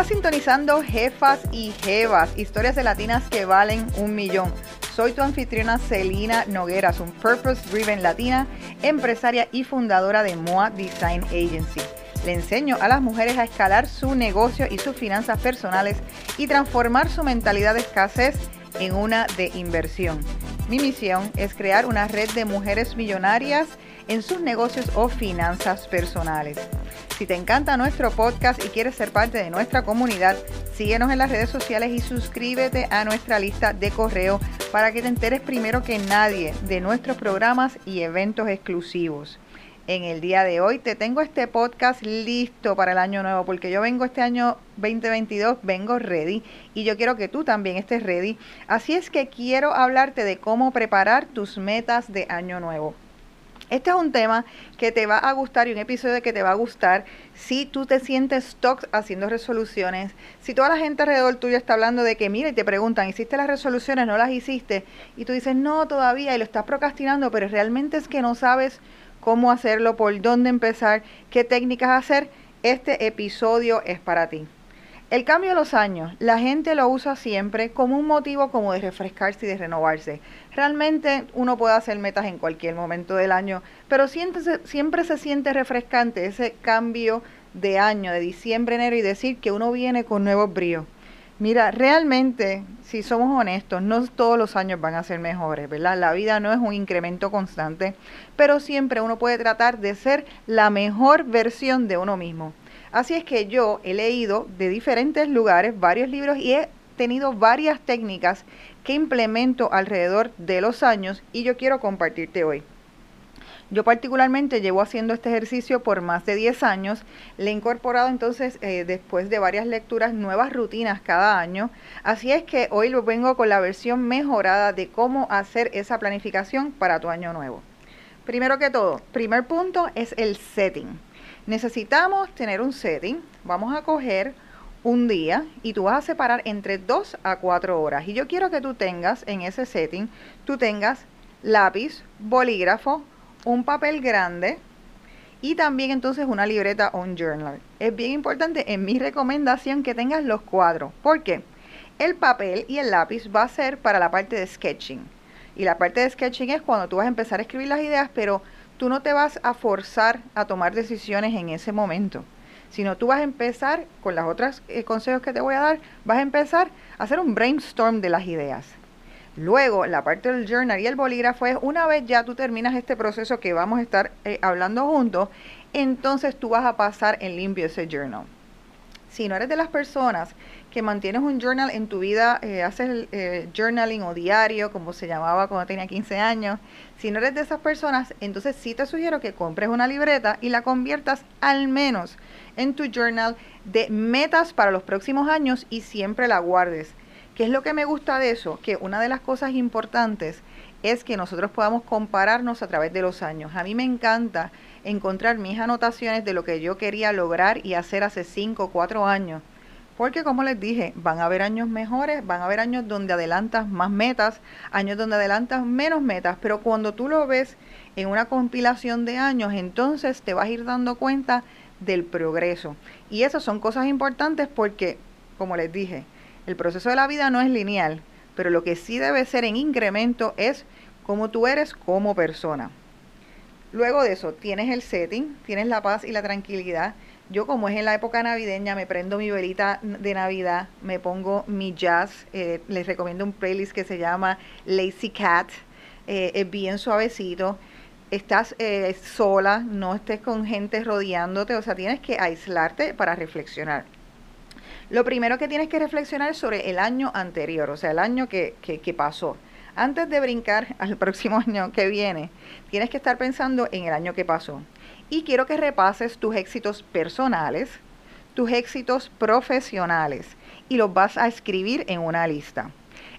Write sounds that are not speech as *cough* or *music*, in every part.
Estás sintonizando Jefas y Jevas, historias de latinas que valen un millón. Soy tu anfitriona Celina Nogueras, un Purpose Driven Latina, empresaria y fundadora de MOA Design Agency. Le enseño a las mujeres a escalar su negocio y sus finanzas personales y transformar su mentalidad de escasez en una de inversión. Mi misión es crear una red de mujeres millonarias en sus negocios o finanzas personales. Si te encanta nuestro podcast y quieres ser parte de nuestra comunidad, síguenos en las redes sociales y suscríbete a nuestra lista de correo para que te enteres primero que nadie de nuestros programas y eventos exclusivos. En el día de hoy te tengo este podcast listo para el año nuevo porque yo vengo este año 2022, vengo ready y yo quiero que tú también estés ready. Así es que quiero hablarte de cómo preparar tus metas de año nuevo. Este es un tema que te va a gustar y un episodio que te va a gustar si tú te sientes stuck haciendo resoluciones, si toda la gente alrededor tuyo está hablando de que, mira, y te preguntan, ¿hiciste las resoluciones? ¿No las hiciste? Y tú dices, no, todavía, y lo estás procrastinando, pero realmente es que no sabes cómo hacerlo, por dónde empezar, qué técnicas hacer. Este episodio es para ti. El cambio de los años, la gente lo usa siempre como un motivo como de refrescarse y de renovarse. Realmente uno puede hacer metas en cualquier momento del año, pero siempre, siempre se siente refrescante ese cambio de año, de diciembre, enero y decir que uno viene con nuevos bríos. Mira, realmente, si somos honestos, no todos los años van a ser mejores, ¿verdad? La vida no es un incremento constante, pero siempre uno puede tratar de ser la mejor versión de uno mismo. Así es que yo he leído de diferentes lugares varios libros y he tenido varias técnicas que implemento alrededor de los años y yo quiero compartirte hoy. Yo particularmente llevo haciendo este ejercicio por más de 10 años. Le he incorporado entonces, eh, después de varias lecturas, nuevas rutinas cada año. Así es que hoy lo vengo con la versión mejorada de cómo hacer esa planificación para tu año nuevo. Primero que todo, primer punto es el setting. Necesitamos tener un setting. Vamos a coger un día y tú vas a separar entre 2 a 4 horas. Y yo quiero que tú tengas en ese setting, tú tengas lápiz, bolígrafo, un papel grande y también entonces una libreta o un journal. Es bien importante en mi recomendación que tengas los cuadros. ¿Por qué? El papel y el lápiz va a ser para la parte de sketching. Y la parte de sketching es cuando tú vas a empezar a escribir las ideas, pero tú no te vas a forzar a tomar decisiones en ese momento, sino tú vas a empezar, con las otras eh, consejos que te voy a dar, vas a empezar a hacer un brainstorm de las ideas. Luego, la parte del journal y el bolígrafo es una vez ya tú terminas este proceso que vamos a estar eh, hablando juntos, entonces tú vas a pasar en limpio ese journal. Si no eres de las personas que mantienes un journal en tu vida, eh, haces eh, journaling o diario, como se llamaba cuando tenía 15 años, si no eres de esas personas, entonces sí te sugiero que compres una libreta y la conviertas al menos en tu journal de metas para los próximos años y siempre la guardes. ¿Qué es lo que me gusta de eso? Que una de las cosas importantes es que nosotros podamos compararnos a través de los años. A mí me encanta encontrar mis anotaciones de lo que yo quería lograr y hacer hace 5 o 4 años porque como les dije, van a haber años mejores, van a haber años donde adelantas más metas, años donde adelantas menos metas, pero cuando tú lo ves en una compilación de años, entonces te vas a ir dando cuenta del progreso. Y esas son cosas importantes porque, como les dije, el proceso de la vida no es lineal, pero lo que sí debe ser en incremento es cómo tú eres como persona. Luego de eso, tienes el setting, tienes la paz y la tranquilidad, yo como es en la época navideña, me prendo mi velita de Navidad, me pongo mi jazz, eh, les recomiendo un playlist que se llama Lazy Cat, eh, es bien suavecito, estás eh, sola, no estés con gente rodeándote, o sea, tienes que aislarte para reflexionar. Lo primero que tienes que reflexionar es sobre el año anterior, o sea, el año que, que, que pasó. Antes de brincar al *laughs* próximo año que viene, tienes que estar pensando en el año que pasó y quiero que repases tus éxitos personales, tus éxitos profesionales y los vas a escribir en una lista.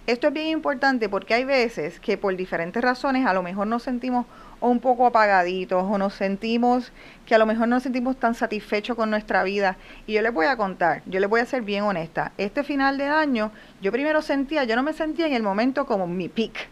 Esto es bien importante porque hay veces que por diferentes razones a lo mejor nos sentimos un poco apagaditos o nos sentimos que a lo mejor no nos sentimos tan satisfechos con nuestra vida. Y yo les voy a contar, yo les voy a ser bien honesta. Este final de año yo primero sentía, yo no me sentía en el momento como mi peak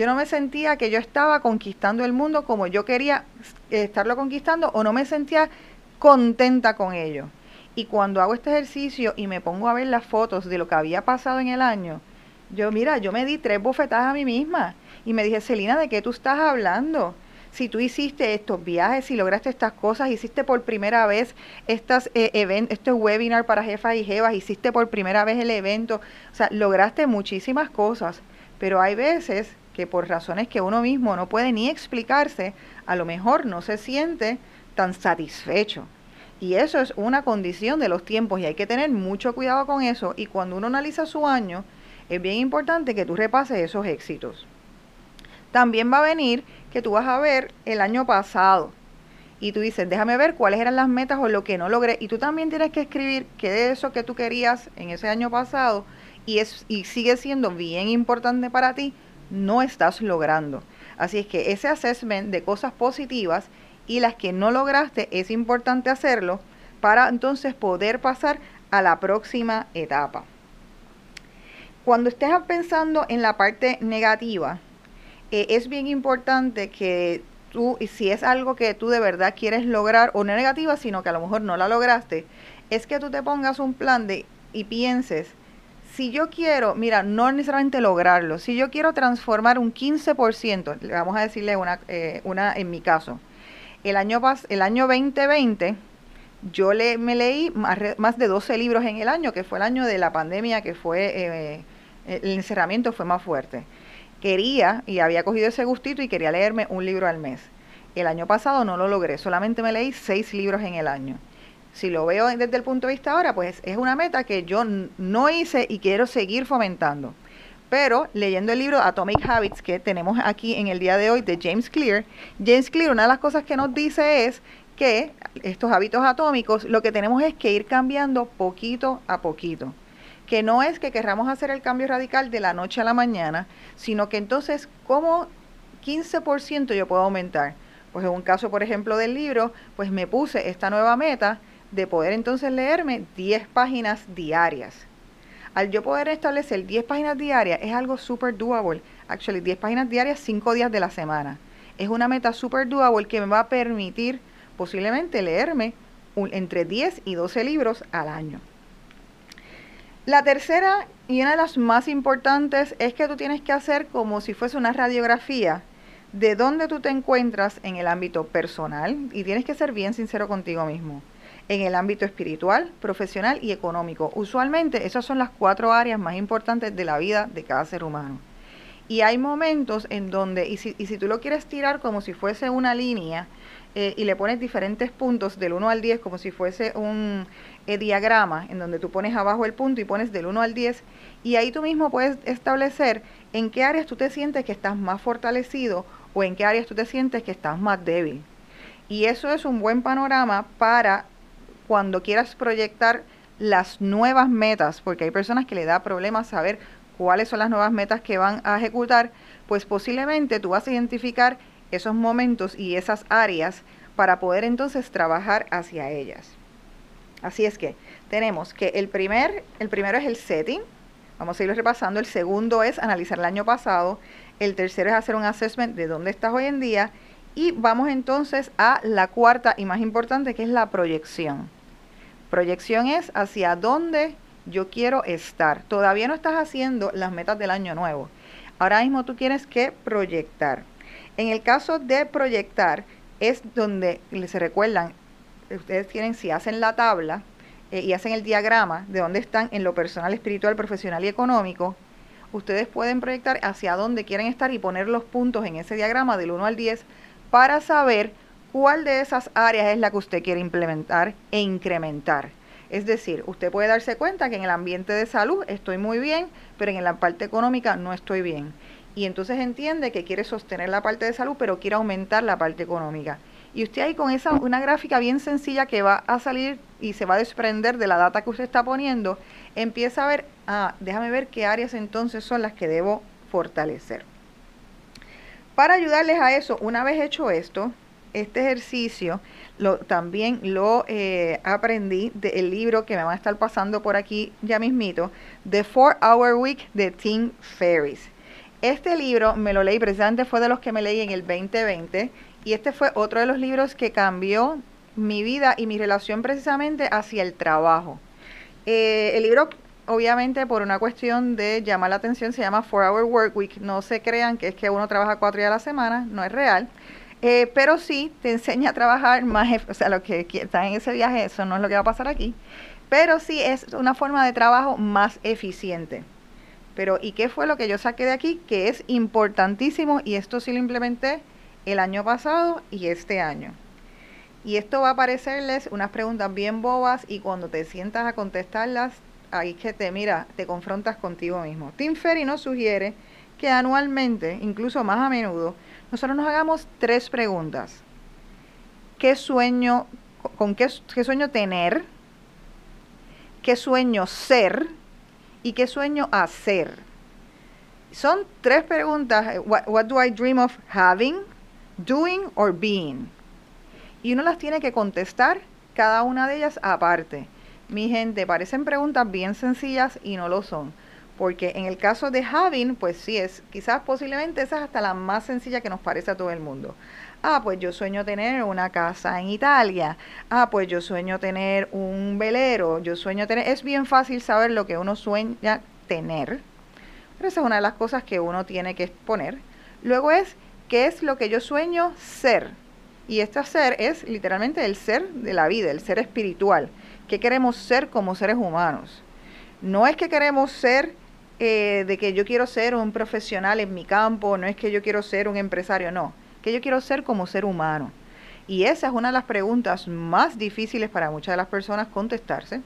yo no me sentía que yo estaba conquistando el mundo como yo quería estarlo conquistando o no me sentía contenta con ello. Y cuando hago este ejercicio y me pongo a ver las fotos de lo que había pasado en el año, yo, mira, yo me di tres bofetadas a mí misma y me dije, Celina, ¿de qué tú estás hablando? Si tú hiciste estos viajes, y lograste estas cosas, hiciste por primera vez estas eh, este webinar para jefas y jevas, hiciste por primera vez el evento, o sea, lograste muchísimas cosas, pero hay veces que por razones que uno mismo no puede ni explicarse, a lo mejor no se siente tan satisfecho. Y eso es una condición de los tiempos y hay que tener mucho cuidado con eso. Y cuando uno analiza su año, es bien importante que tú repases esos éxitos. También va a venir que tú vas a ver el año pasado y tú dices, déjame ver cuáles eran las metas o lo que no logré. Y tú también tienes que escribir qué de eso que tú querías en ese año pasado y, es, y sigue siendo bien importante para ti, no estás logrando. Así es que ese assessment de cosas positivas y las que no lograste es importante hacerlo para entonces poder pasar a la próxima etapa. Cuando estés pensando en la parte negativa, eh, es bien importante que tú, si es algo que tú de verdad quieres lograr, o no negativa, sino que a lo mejor no la lograste, es que tú te pongas un plan de y pienses, si yo quiero, mira, no necesariamente lograrlo, si yo quiero transformar un 15%, vamos a decirle una, eh, una en mi caso, el año, el año 2020, yo le, me leí más, más, de 12 libros en el año, que fue el año de la pandemia, que fue, eh, el encerramiento fue más fuerte. Quería, y había cogido ese gustito y quería leerme un libro al mes. El año pasado no lo logré, solamente me leí seis libros en el año si lo veo desde el punto de vista ahora, pues es una meta que yo no hice y quiero seguir fomentando. Pero leyendo el libro Atomic Habits que tenemos aquí en el día de hoy de James Clear, James Clear una de las cosas que nos dice es que estos hábitos atómicos lo que tenemos es que ir cambiando poquito a poquito. Que no es que querramos hacer el cambio radical de la noche a la mañana, sino que entonces, ¿cómo 15% yo puedo aumentar? Pues en un caso, por ejemplo, del libro, pues me puse esta nueva meta de poder entonces leerme 10 páginas diarias. Al yo poder establecer 10 páginas diarias es algo super doable. Actually, 10 páginas diarias 5 días de la semana. Es una meta super doable que me va a permitir posiblemente leerme entre 10 y 12 libros al año. La tercera y una de las más importantes es que tú tienes que hacer como si fuese una radiografía de dónde tú te encuentras en el ámbito personal y tienes que ser bien sincero contigo mismo en el ámbito espiritual, profesional y económico. Usualmente esas son las cuatro áreas más importantes de la vida de cada ser humano. Y hay momentos en donde, y si, y si tú lo quieres tirar como si fuese una línea, eh, y le pones diferentes puntos del 1 al 10 como si fuese un eh, diagrama en donde tú pones abajo el punto y pones del 1 al 10 y ahí tú mismo puedes establecer en qué áreas tú te sientes que estás más fortalecido o en qué áreas tú te sientes que estás más débil. Y eso es un buen panorama para cuando quieras proyectar las nuevas metas, porque hay personas que le da problemas saber cuáles son las nuevas metas que van a ejecutar, pues posiblemente tú vas a identificar esos momentos y esas áreas para poder entonces trabajar hacia ellas. Así es que tenemos que el primer, el primero es el setting, vamos a irlo repasando, el segundo es analizar el año pasado, el tercero es hacer un assessment de dónde estás hoy en día y vamos entonces a la cuarta y más importante que es la proyección. Proyección es hacia dónde yo quiero estar. Todavía no estás haciendo las metas del año nuevo. Ahora mismo tú tienes que proyectar. En el caso de proyectar, es donde se recuerdan, ustedes tienen, si hacen la tabla eh, y hacen el diagrama de dónde están en lo personal, espiritual, profesional y económico, ustedes pueden proyectar hacia dónde quieren estar y poner los puntos en ese diagrama del 1 al 10 para saber cuál de esas áreas es la que usted quiere implementar e incrementar. Es decir, usted puede darse cuenta que en el ambiente de salud estoy muy bien, pero en la parte económica no estoy bien. Y entonces entiende que quiere sostener la parte de salud, pero quiere aumentar la parte económica. Y usted ahí con esa una gráfica bien sencilla que va a salir y se va a desprender de la data que usted está poniendo, empieza a ver, ah, déjame ver qué áreas entonces son las que debo fortalecer. Para ayudarles a eso, una vez hecho esto, este ejercicio lo, también lo eh, aprendí del libro que me va a estar pasando por aquí ya mismito, The 4 Hour Week de Tim Ferriss. Este libro me lo leí, precisamente fue de los que me leí en el 2020 y este fue otro de los libros que cambió mi vida y mi relación precisamente hacia el trabajo. Eh, el libro, obviamente, por una cuestión de llamar la atención, se llama Four Hour Work Week. No se crean que es que uno trabaja cuatro días a la semana, no es real. Eh, pero sí te enseña a trabajar más, o sea, lo que está en ese viaje, eso no es lo que va a pasar aquí. Pero sí es una forma de trabajo más eficiente. Pero, ¿y qué fue lo que yo saqué de aquí? Que es importantísimo y esto sí lo implementé el año pasado y este año. Y esto va a parecerles unas preguntas bien bobas y cuando te sientas a contestarlas, ahí que te mira, te confrontas contigo mismo. Tim Ferry nos sugiere que anualmente, incluso más a menudo, nosotros nos hagamos tres preguntas. ¿Qué sueño, con qué, sueño tener? ¿Qué sueño ser? ¿Y qué sueño hacer? Son tres preguntas. What, what do I dream of having, doing or being? y uno las tiene que contestar cada una de ellas aparte. Mi gente, parecen preguntas bien sencillas y no lo son. Porque en el caso de having, pues sí es, quizás posiblemente esa es hasta la más sencilla que nos parece a todo el mundo. Ah, pues yo sueño tener una casa en Italia. Ah, pues yo sueño tener un velero. Yo sueño tener... Es bien fácil saber lo que uno sueña tener. Pero esa es una de las cosas que uno tiene que exponer. Luego es, ¿qué es lo que yo sueño ser? Y este ser es literalmente el ser de la vida, el ser espiritual. ¿Qué queremos ser como seres humanos? No es que queremos ser eh, de que yo quiero ser un profesional en mi campo, no es que yo quiero ser un empresario, no. Que yo quiero ser como ser humano. Y esa es una de las preguntas más difíciles para muchas de las personas contestarse.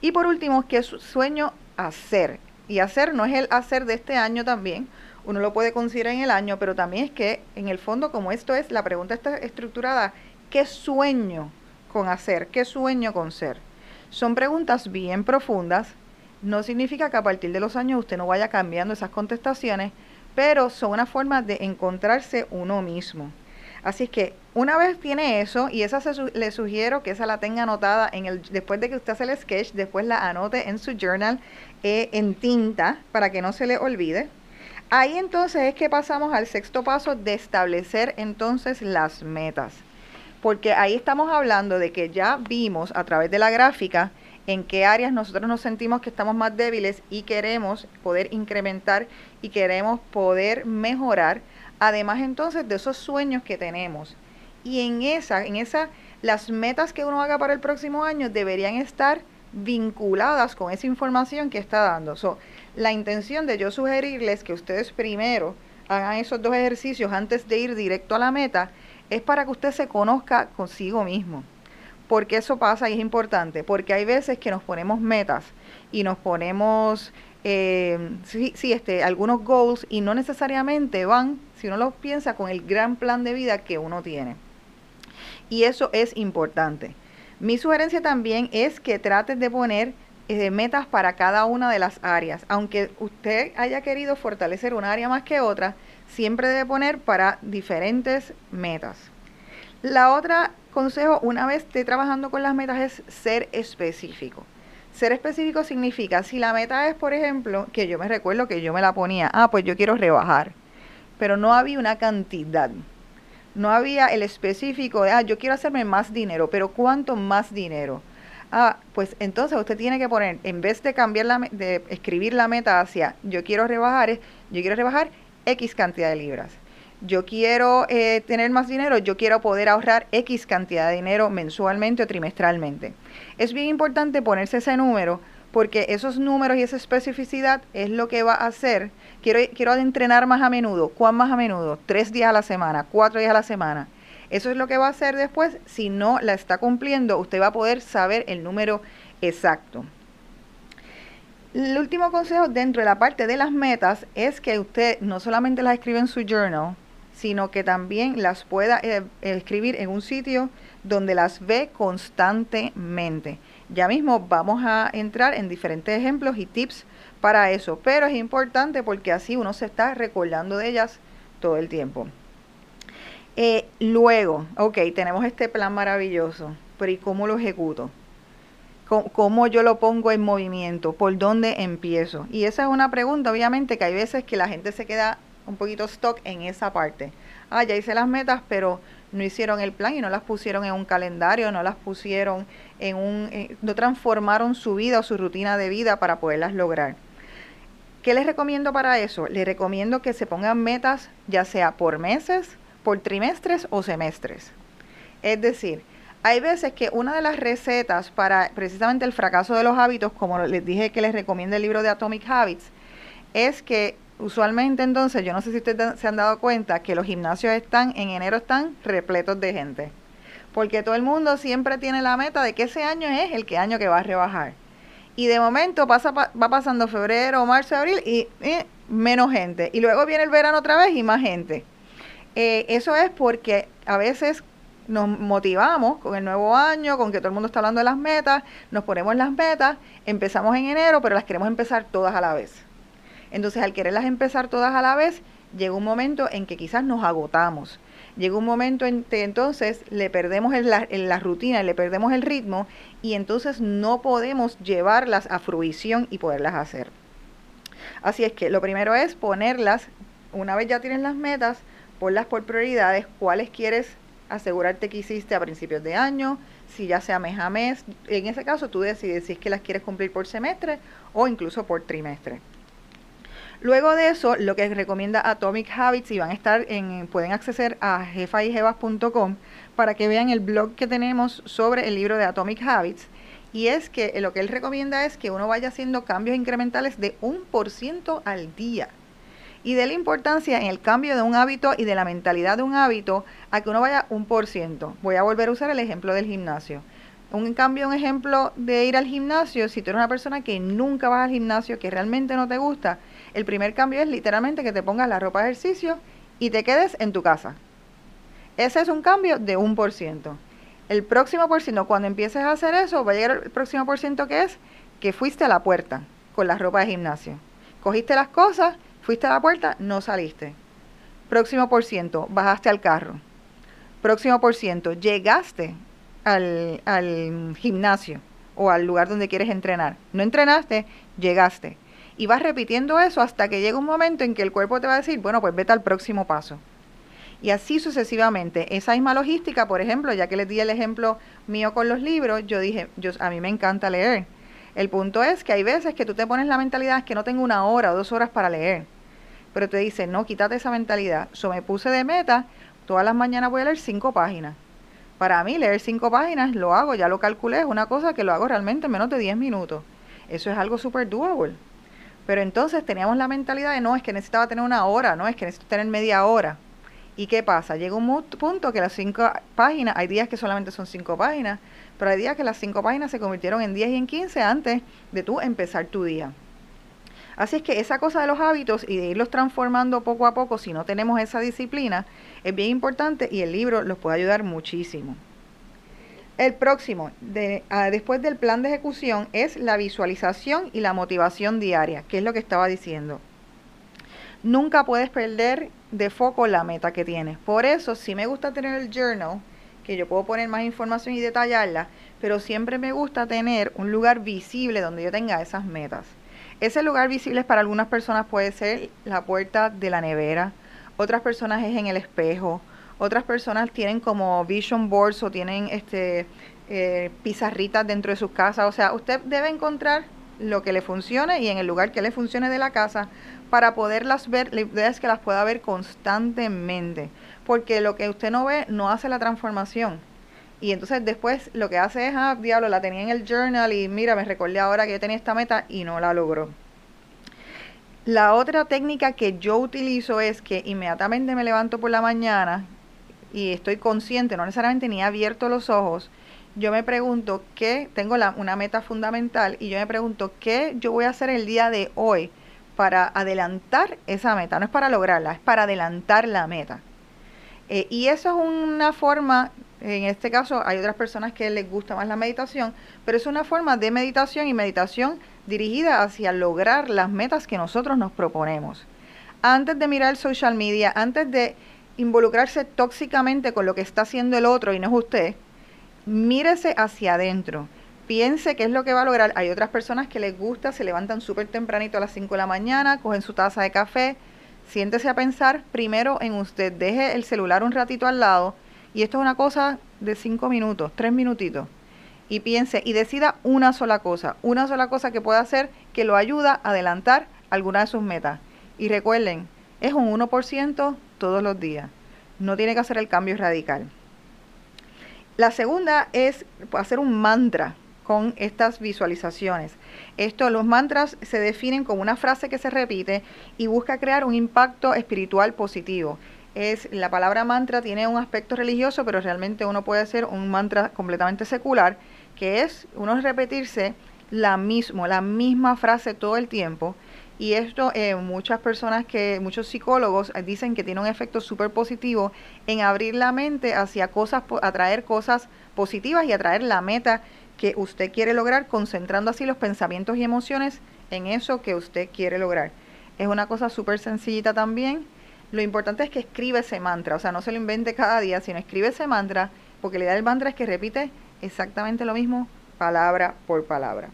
Y por último, ¿qué sueño hacer? Y hacer no es el hacer de este año también, uno lo puede considerar en el año, pero también es que en el fondo, como esto es, la pregunta está estructurada, ¿qué sueño con hacer? ¿Qué sueño con ser? Son preguntas bien profundas, no significa que a partir de los años usted no vaya cambiando esas contestaciones, pero son una forma de encontrarse uno mismo. Así es que una vez tiene eso, y esa le sugiero que esa la tenga anotada en el, después de que usted hace el sketch, después la anote en su journal eh, en tinta para que no se le olvide. Ahí entonces es que pasamos al sexto paso de establecer entonces las metas. Porque ahí estamos hablando de que ya vimos a través de la gráfica en qué áreas nosotros nos sentimos que estamos más débiles y queremos poder incrementar y queremos poder mejorar, además entonces de esos sueños que tenemos. Y en esa, en esa, las metas que uno haga para el próximo año deberían estar vinculadas con esa información que está dando. la intención de yo sugerirles que ustedes primero hagan esos dos ejercicios antes de ir directo a la meta es para que usted se conozca consigo mismo. Porque eso pasa y es importante, porque hay veces que nos ponemos metas y nos ponemos eh, sí, sí, este, algunos goals y no necesariamente van, si uno los piensa, con el gran plan de vida que uno tiene. Y eso es importante. Mi sugerencia también es que trates de poner eh, metas para cada una de las áreas. Aunque usted haya querido fortalecer una área más que otra, siempre debe poner para diferentes metas. La otra consejo, una vez esté trabajando con las metas, es ser específico. Ser específico significa, si la meta es, por ejemplo, que yo me recuerdo que yo me la ponía, ah, pues yo quiero rebajar, pero no había una cantidad no había el específico de, ah, yo quiero hacerme más dinero, pero ¿cuánto más dinero? Ah, pues entonces usted tiene que poner, en vez de cambiar la, de escribir la meta hacia, yo quiero rebajar, yo quiero rebajar X cantidad de libras. Yo quiero eh, tener más dinero, yo quiero poder ahorrar X cantidad de dinero mensualmente o trimestralmente. Es bien importante ponerse ese número porque esos números y esa especificidad es lo que va a hacer quiero, quiero entrenar más a menudo. ¿Cuán más a menudo? Tres días a la semana, cuatro días a la semana. Eso es lo que va a hacer después. Si no la está cumpliendo, usted va a poder saber el número exacto. El último consejo dentro de la parte de las metas es que usted no solamente las escribe en su journal, sino que también las pueda eh, escribir en un sitio donde las ve constantemente. Ya mismo vamos a entrar en diferentes ejemplos y tips para eso, pero es importante porque así uno se está recordando de ellas todo el tiempo. Eh, luego, ok, tenemos este plan maravilloso, pero ¿y cómo lo ejecuto? ¿Cómo, yo lo pongo en movimiento? ¿Por dónde empiezo? Y esa es una pregunta, obviamente, que hay veces que la gente se queda un poquito stock en esa parte. Ah, ya hice las metas, pero no hicieron el plan y no las pusieron en un calendario, no las pusieron en un, eh, no transformaron su vida o su rutina de vida para poderlas lograr. ¿Qué les recomiendo para eso? Les recomiendo que se pongan metas ya sea por meses, por trimestres o semestres. Es decir, hay veces que una de las recetas para precisamente el fracaso de los hábitos, como les dije que les recomiendo el libro de Atomic Habits, es que usualmente entonces, yo no sé si ustedes se han dado cuenta que los gimnasios están, en enero están repletos de gente. Porque todo el mundo siempre tiene la meta de que ese año es el que año que va a rebajar. Y de momento pasa, va pasando febrero, marzo, abril y menos gente. Y luego viene el verano otra vez y más gente. Eh, eso es porque a veces nos motivamos con el nuevo año, con que todo el mundo está hablando de las metas, nos ponemos las metas, empezamos en enero, pero las queremos empezar todas a la vez. Entonces, al quererlas empezar todas a la vez, llega un momento en que quizás nos agotamos. Llega un momento en que entonces le perdemos la, la rutina, le perdemos el ritmo y entonces no podemos llevarlas a fruición y poderlas hacer. Así es que lo primero es ponerlas, una vez ya tienes las metas, ponlas por prioridades, cuáles quieres asegurarte que hiciste a principios de año, si ya sea mes a mes. En ese caso tú decides si es que las quieres cumplir por semestre o incluso por trimestre. Luego de eso, lo que recomienda Atomic Habits, y van a estar en, pueden acceder a jefayjevas.com para que vean el blog que tenemos sobre el libro de Atomic Habits. Y es que lo que él recomienda es que uno vaya haciendo cambios incrementales de un por ciento al día. Y de la importancia en el cambio de un hábito y de la mentalidad de un hábito a que uno vaya un por ciento. Voy a volver a usar el ejemplo del gimnasio un cambio, un ejemplo de ir al gimnasio, si tú eres una persona que nunca vas al gimnasio, que realmente no te gusta, el primer cambio es literalmente que te pongas la ropa de ejercicio y te quedes en tu casa. Ese es un cambio de un por ciento. El próximo por ciento, cuando empieces a hacer eso, va a llegar el próximo por ciento que es que fuiste a la puerta con la ropa de gimnasio. Cogiste las cosas, fuiste a la puerta, no saliste. Próximo por ciento, bajaste al carro. Próximo por ciento, llegaste al, al gimnasio o al lugar donde quieres entrenar. No entrenaste, llegaste. Y vas repitiendo eso hasta que llega un momento en que el cuerpo te va a decir, bueno, pues vete al próximo paso. Y así sucesivamente. Esa misma logística, por ejemplo, ya que les di el ejemplo mío con los libros, yo dije, yo, a mí me encanta leer. El punto es que hay veces que tú te pones la mentalidad que no tengo una hora o dos horas para leer. Pero te dice, no, quítate esa mentalidad. Yo me puse de meta, todas las mañanas voy a leer cinco páginas. Para mí, leer cinco páginas lo hago, ya lo calculé, es una cosa que lo hago realmente en menos de diez minutos. Eso es algo súper doable. Pero entonces teníamos la mentalidad de no, es que necesitaba tener una hora, no, es que necesito tener media hora. ¿Y qué pasa? Llega un punto que las cinco páginas, hay días que solamente son cinco páginas, pero hay días que las cinco páginas se convirtieron en 10 y en 15 antes de tú empezar tu día. Así es que esa cosa de los hábitos y de irlos transformando poco a poco, si no tenemos esa disciplina, es bien importante y el libro los puede ayudar muchísimo. El próximo, ah, después del plan de ejecución, es la visualización y la motivación diaria, que es lo que estaba diciendo. Nunca puedes perder de foco la meta que tienes. Por eso, sí me gusta tener el journal, que yo puedo poner más información y detallarla, pero siempre me gusta tener un lugar visible donde yo tenga esas metas. Ese lugar visible para algunas personas puede ser la puerta de la nevera, otras personas es en el espejo, otras personas tienen como vision boards o tienen este eh, pizarritas dentro de sus casas. O sea, usted debe encontrar lo que le funcione y en el lugar que le funcione de la casa para poderlas ver. La idea es que las pueda ver constantemente, porque lo que usted no ve no hace la transformación. Y entonces después lo que hace es, ah, diablo, la tenía en el journal y mira, me recordé ahora que yo tenía esta meta y no la logró. La otra técnica que yo utilizo es que inmediatamente me levanto por la mañana y estoy consciente, no necesariamente ni he abierto los ojos, yo me pregunto qué, tengo la, una meta fundamental y yo me pregunto qué yo voy a hacer el día de hoy para adelantar esa meta. No es para lograrla, es para adelantar la meta. Eh, y eso es una forma, en este caso hay otras personas que les gusta más la meditación, pero es una forma de meditación y meditación dirigida hacia lograr las metas que nosotros nos proponemos. Antes de mirar el social media, antes de involucrarse tóxicamente con lo que está haciendo el otro y no es usted, mírese hacia adentro. Piense qué es lo que va a lograr. Hay otras personas que les gusta, se levantan súper tempranito a las 5 de la mañana, cogen su taza de café, siéntese a pensar primero en usted, deje el celular un ratito al lado Y esto es una cosa de cinco minutos, tres minutitos. Y piense y decida una sola cosa, una sola cosa que pueda hacer que lo ayuda a adelantar alguna de sus metas. Y recuerden, es un 1% todos los días. No tiene que hacer el cambio radical. La segunda es hacer un mantra con estas visualizaciones. Esto, los mantras se definen como una frase que se repite y busca crear un impacto espiritual positivo. Es, la palabra mantra tiene un aspecto religioso, pero realmente uno puede hacer un mantra completamente secular, que es uno repetirse la mismo, la misma frase todo el tiempo. Y esto, eh, muchas personas que, muchos psicólogos dicen que tiene un efecto súper positivo en abrir la mente hacia cosas, atraer cosas positivas y atraer la meta que usted quiere lograr, concentrando así los pensamientos y emociones en eso que usted quiere lograr. Es una cosa súper sencillita también. Lo importante es que escribe ese mantra, o sea, no se lo invente cada día, sino escribe ese mantra, porque la idea del mantra es que repite exactamente lo mismo palabra por palabra.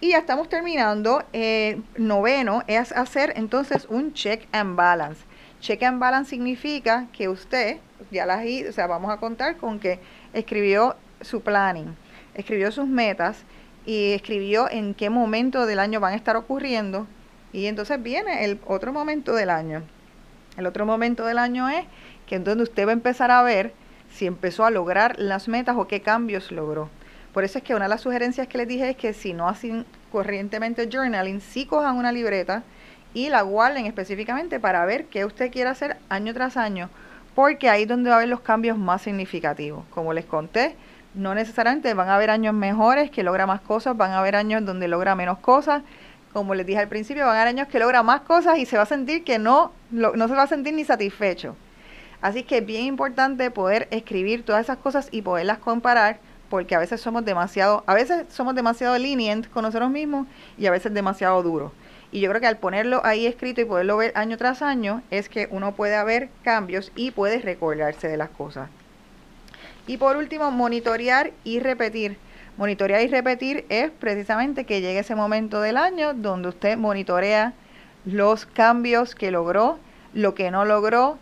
Y ya estamos terminando. Eh, noveno es hacer entonces un check and balance. Check and balance significa que usted, ya las, o sea, vamos a contar con que escribió su planning escribió sus metas y escribió en qué momento del año van a estar ocurriendo. Y entonces viene el otro momento del año. El otro momento del año es que entonces usted va a empezar a ver si empezó a lograr las metas o qué cambios logró. Por eso es que una de las sugerencias que les dije es que si no hacen corrientemente journaling, sí cojan una libreta y la guarden específicamente para ver qué usted quiere hacer año tras año, porque ahí es donde va a haber los cambios más significativos. Como les conté, no necesariamente van a haber años mejores que logra más cosas, van a haber años donde logra menos cosas. Como les dije al principio, van a haber años que logra más cosas y se va a sentir que no, no se va a sentir ni satisfecho. Así que es bien importante poder escribir todas esas cosas y poderlas comparar, porque a veces somos demasiado, a veces somos demasiado lenient con nosotros mismos y a veces demasiado duros. Y yo creo que al ponerlo ahí escrito y poderlo ver año tras año, es que uno puede haber cambios y puede recordarse de las cosas. Y por último, monitorear y repetir. Monitorear y repetir es precisamente que llegue ese momento del año donde usted monitorea los cambios que logró, lo que no logró.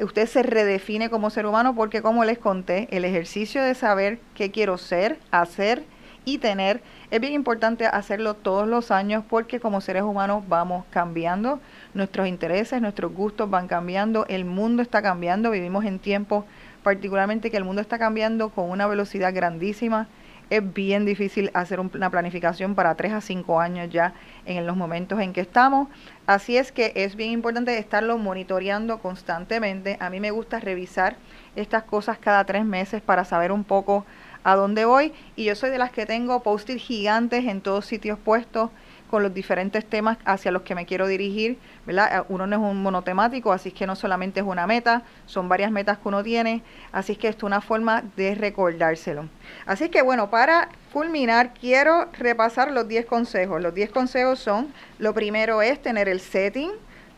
Usted se redefine como ser humano porque, como les conté, el ejercicio de saber qué quiero ser, hacer y tener es bien importante hacerlo todos los años porque como seres humanos vamos cambiando, nuestros intereses, nuestros gustos van cambiando, el mundo está cambiando, vivimos en tiempos particularmente que el mundo está cambiando con una velocidad grandísima. Es bien difícil hacer una planificación para tres a cinco años ya en los momentos en que estamos. Así es que es bien importante estarlo monitoreando constantemente. A mí me gusta revisar estas cosas cada tres meses para saber un poco a dónde voy. Y yo soy de las que tengo post-it gigantes en todos sitios puestos con los diferentes temas hacia los que me quiero dirigir, ¿verdad? Eh, uno no es un monotemático, así que no solamente es una meta, son varias metas que uno tiene, así que esto es una forma de recordárselo. Así que bueno, para culminar, quiero repasar los 10 consejos. Los 10 consejos son, lo primero es tener el setting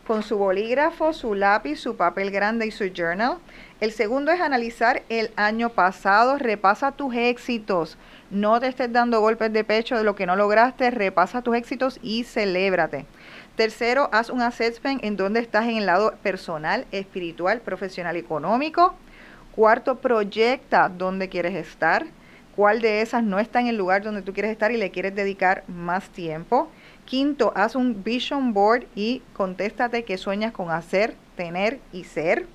con su bolígrafo, su lápiz, su papel grande y su journal. El segundo es analizar el año pasado, repasa tus éxitos no te estés dando golpes de pecho de lo que no lograste, repasa tus éxitos y celébrate. Tercero, haz un assessment en donde estás en el lado personal, espiritual, profesional, económico. Cuarto, proyecta dónde quieres estar. ¿Cuál de esas no está en el lugar donde tú quieres estar y le quieres dedicar más tiempo? Quinto, haz un vision board y contéstate qué sueñas con hacer, tener y ser.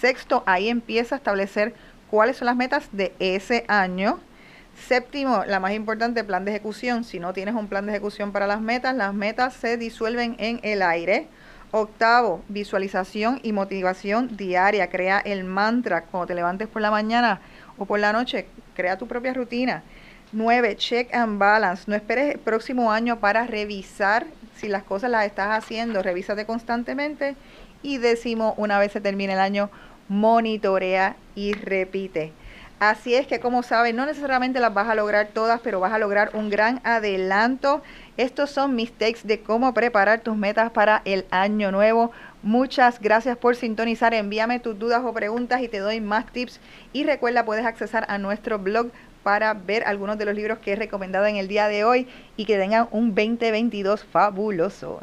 Sexto, ahí empieza a establecer cuáles son las metas de ese año. Séptimo, la más importante, plan de ejecución. Si no tienes un plan de ejecución para las metas, las metas se disuelven en el aire. Octavo, visualización y motivación diaria. Crea el mantra cuando te levantes por la mañana o por la noche. Crea tu propia rutina. Nueve, check and balance. No esperes el próximo año para revisar si las cosas las estás haciendo. Revísate constantemente. Y décimo, una vez se termine el año, monitorea y repite. Así es que como saben, no necesariamente las vas a lograr todas, pero vas a lograr un gran adelanto. Estos son mis takes de cómo preparar tus metas para el año nuevo. Muchas gracias por sintonizar. Envíame tus dudas o preguntas y te doy más tips. Y recuerda, puedes accesar a nuestro blog para ver algunos de los libros que he recomendado en el día de hoy y que tengan un 2022 fabuloso.